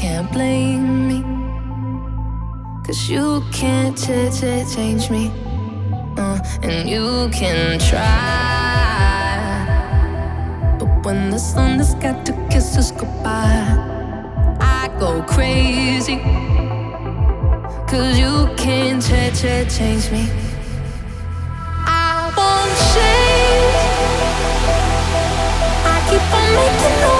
can't blame me. Cause you can't change me. Uh, and you can try. But when the sun has got to kiss us goodbye, I go crazy. Cause you can't change me. I won't change. I keep on making noise.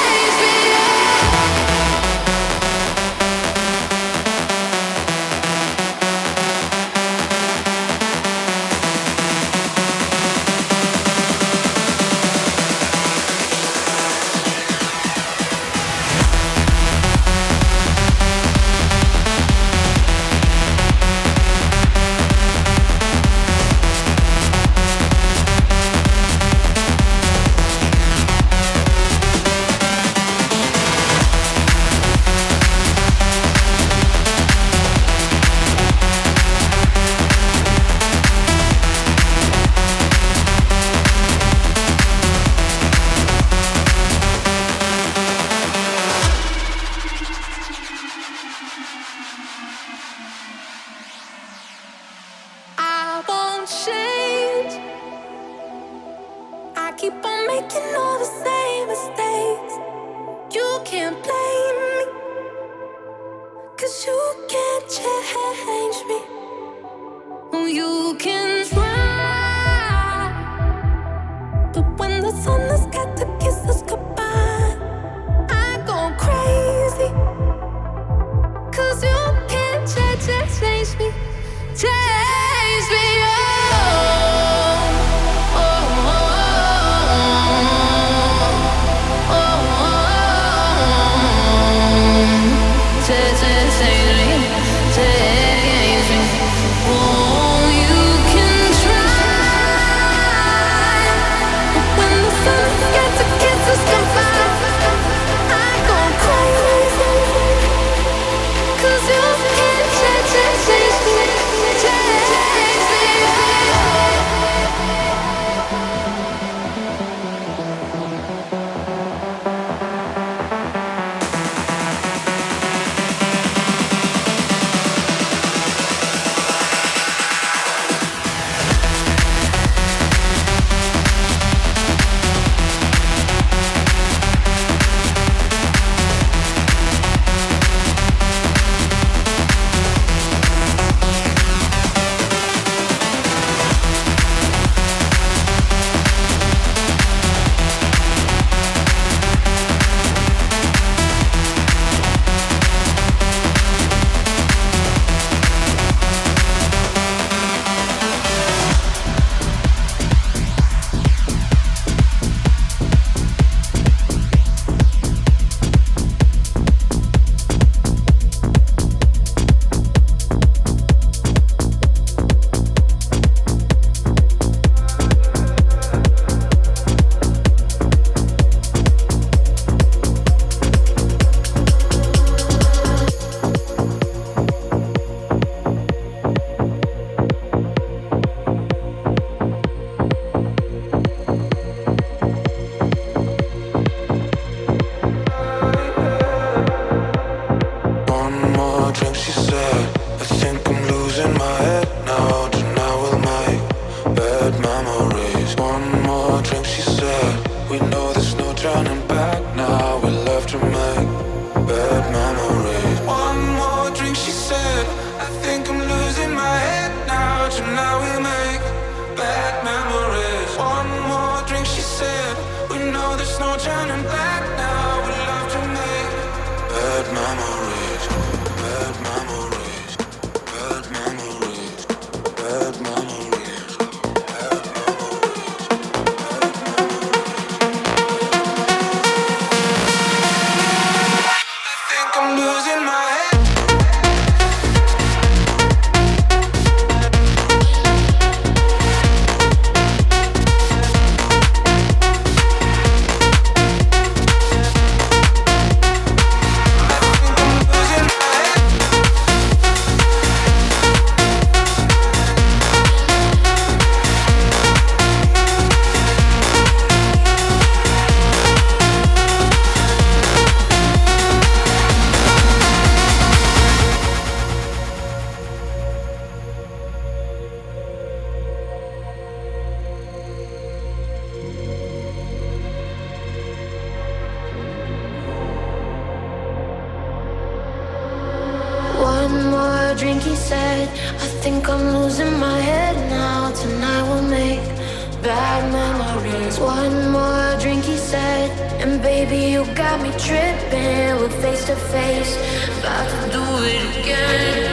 tripping. We're face to face. About to do it again.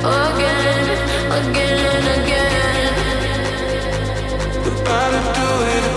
Again, again, and again. About to do it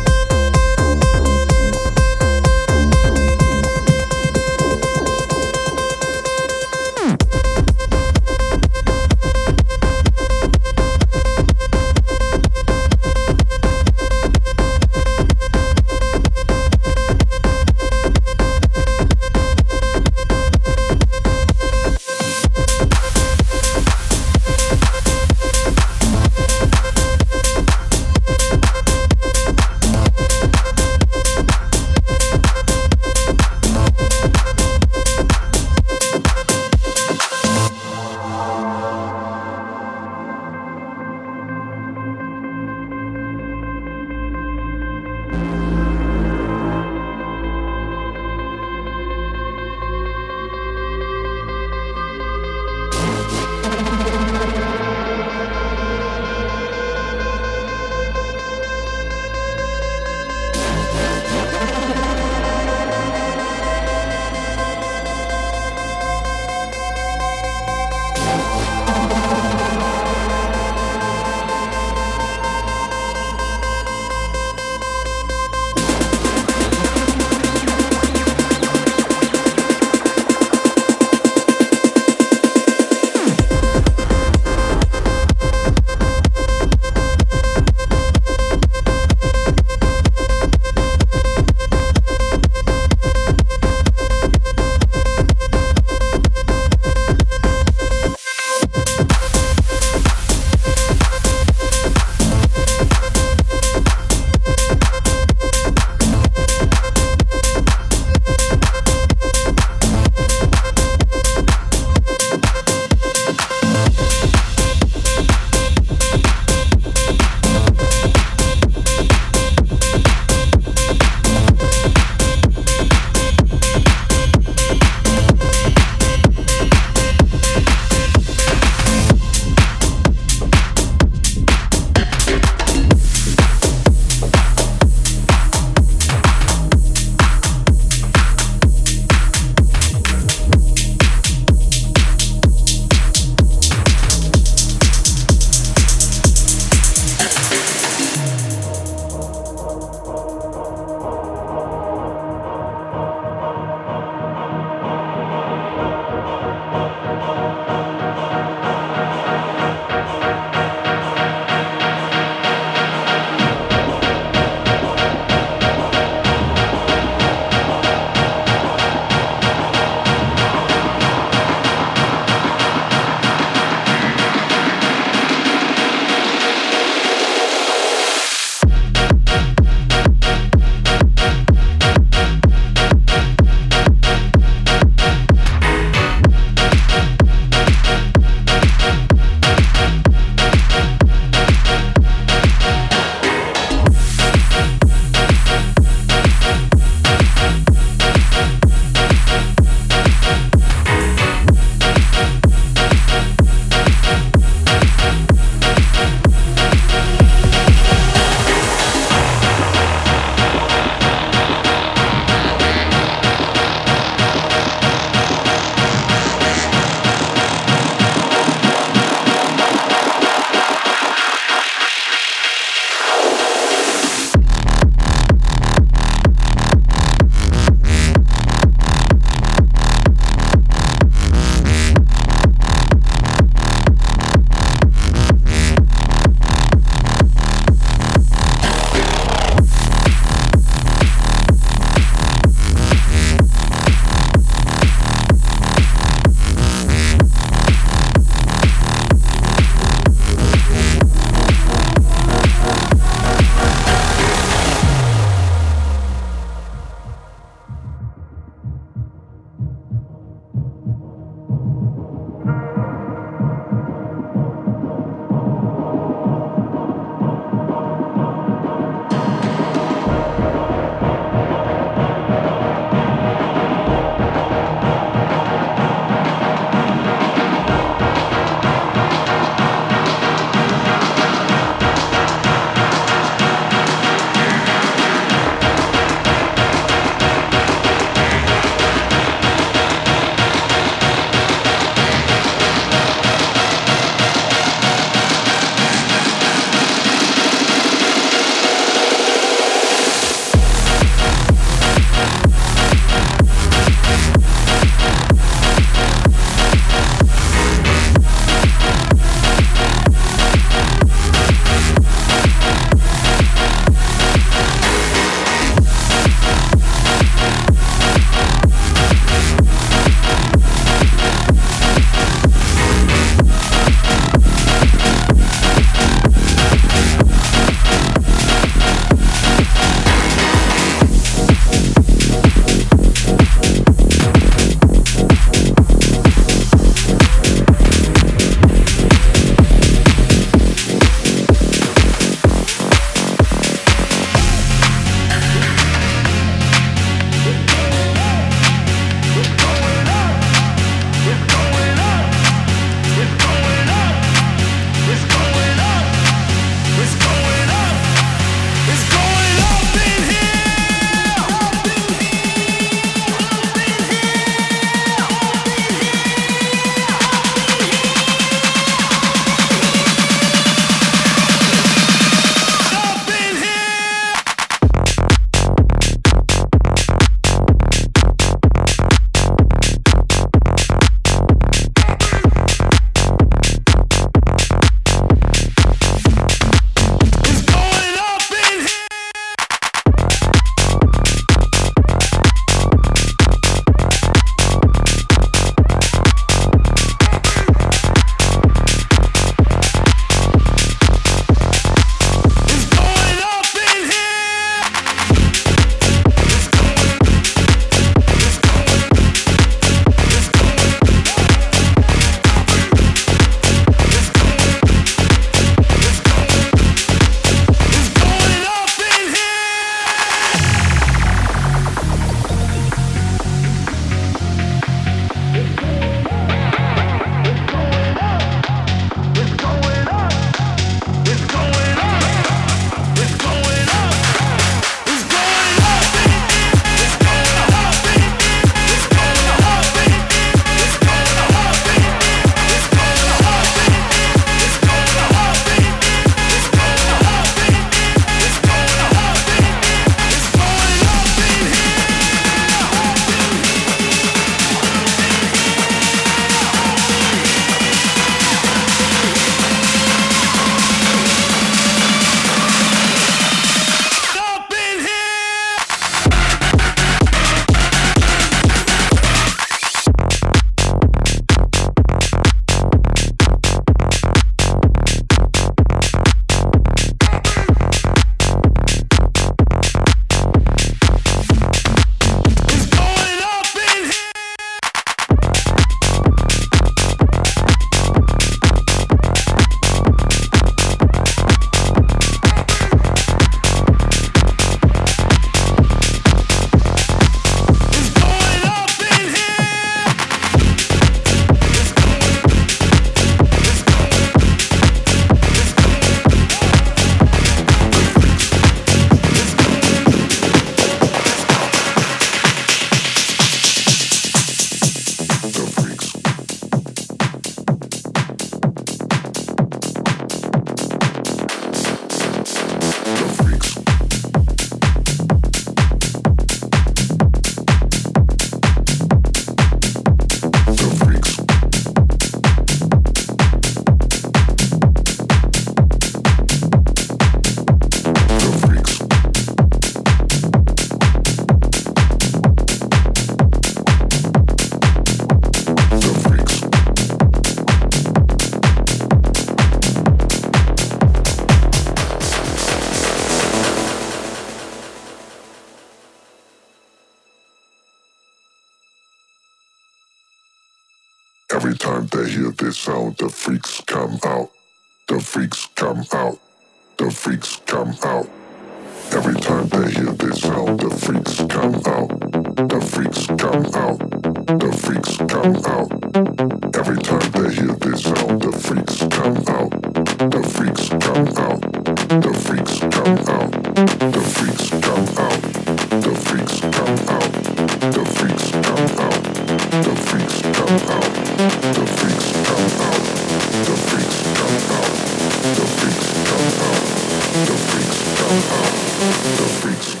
out.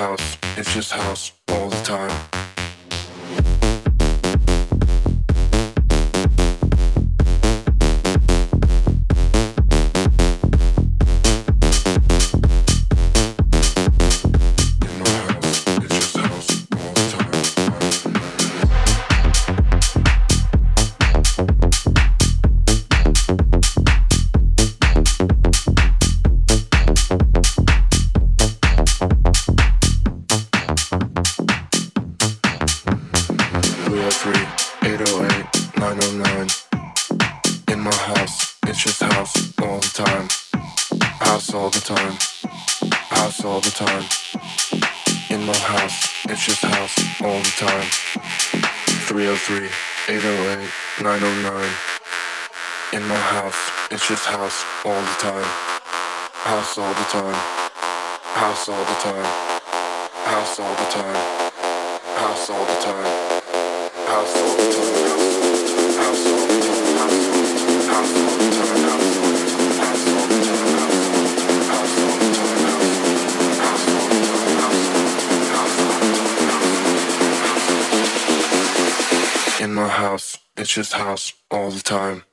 house, it's just house all the time. House it's just house all the time. House all the time. House all the time. House all the time. House all the time. House all the time. House all the time. In my house, it's just house all the time. It's just house all the time.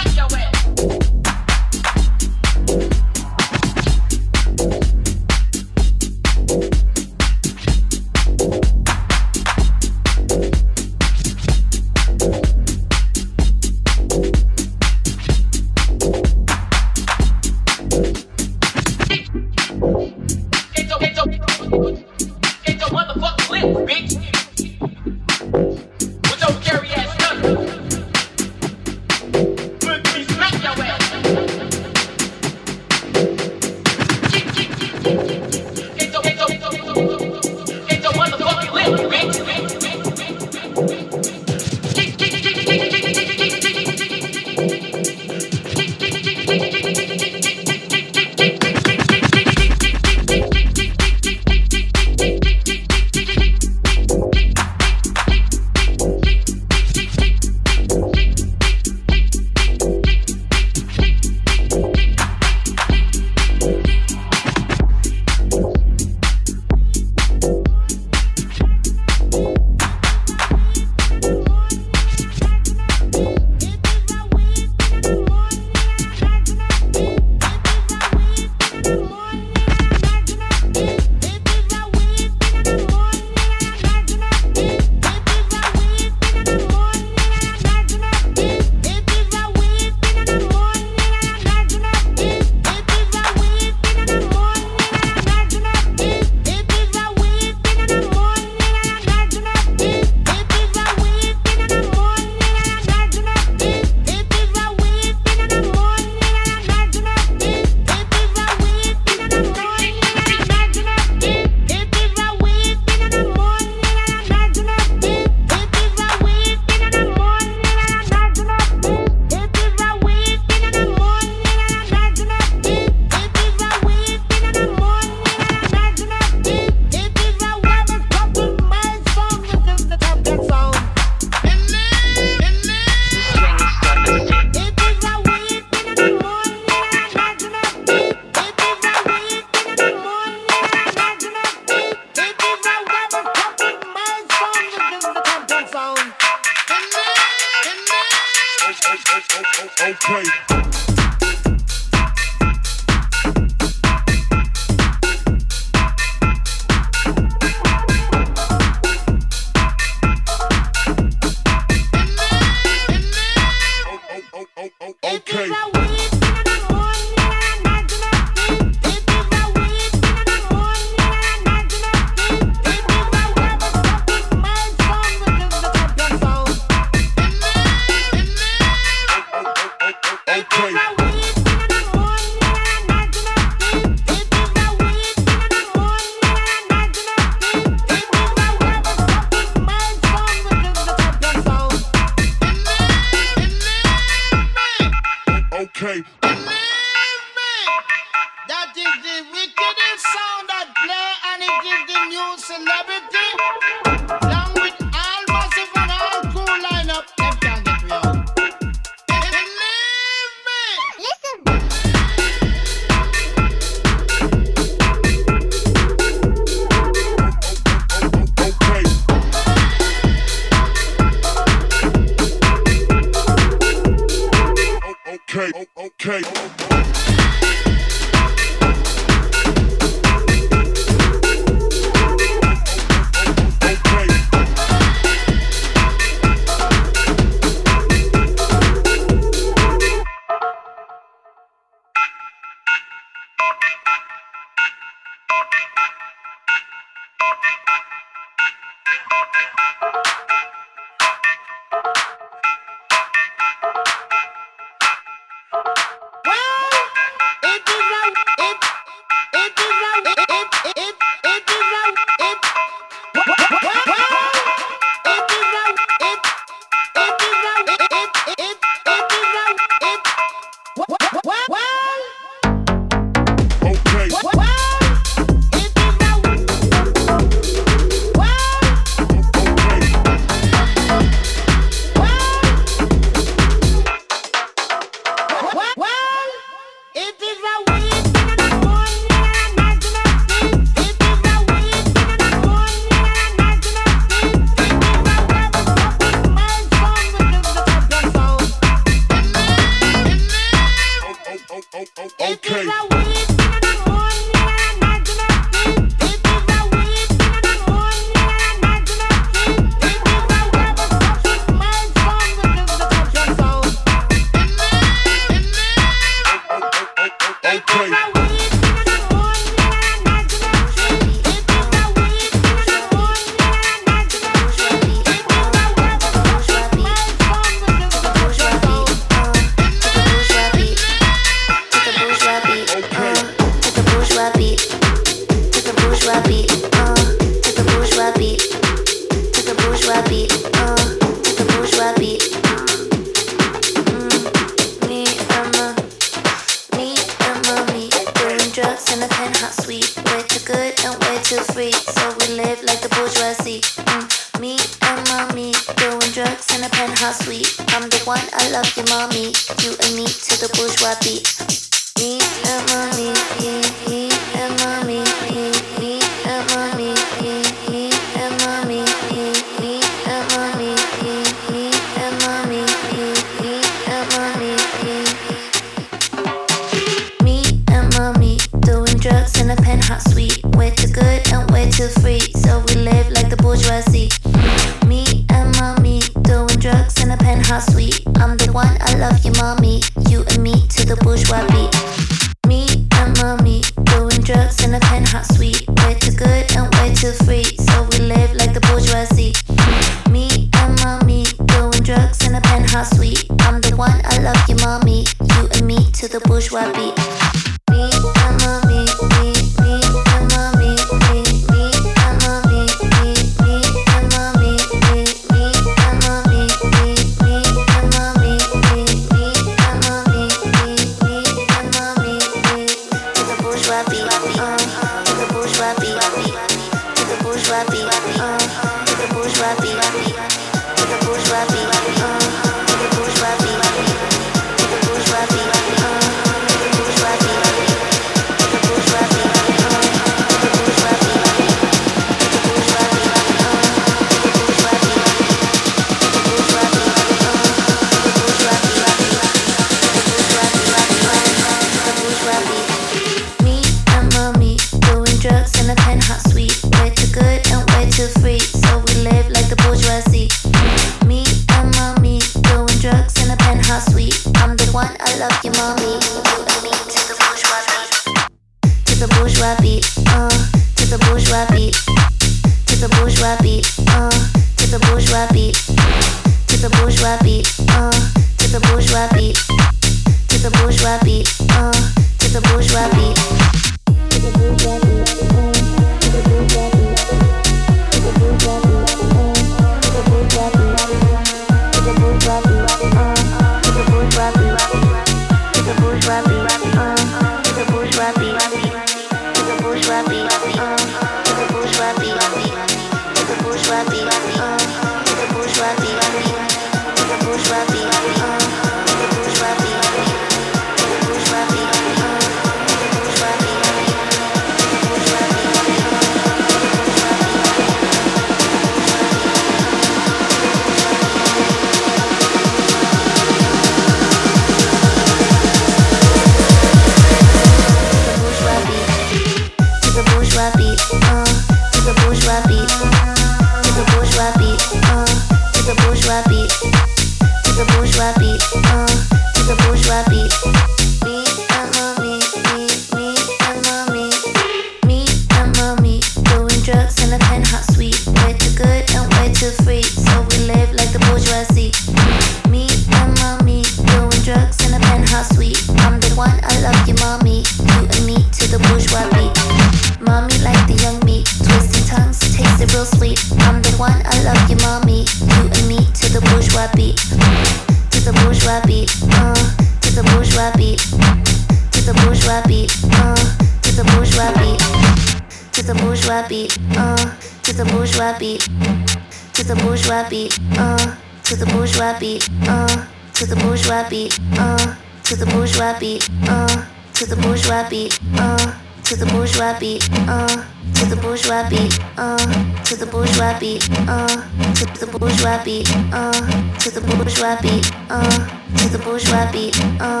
bourgeois beat, uh, to the bourgeois beat, uh, to the bourgeois beat, uh,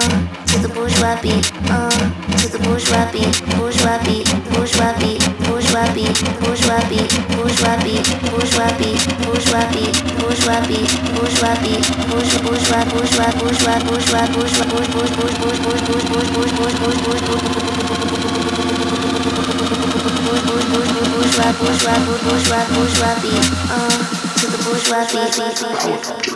to the bourgeois beat, uh, to the bourgeois beat, bourgeois beat, bourgeois beat, bourgeois beat, bourgeois beat, bourgeois beat, bourgeois beat, bourgeois beat, bourgeois beat, bourgeois beat, bourgeois bourgeois bourgeois bourgeois bourgeois bourgeois bourgeois bourgeois bourgeois bourgeois bourgeois bourgeois bourgeois bourgeois bourgeois bourgeois bourgeois bourgeois bourgeois beat, uh to the bourgeois beat.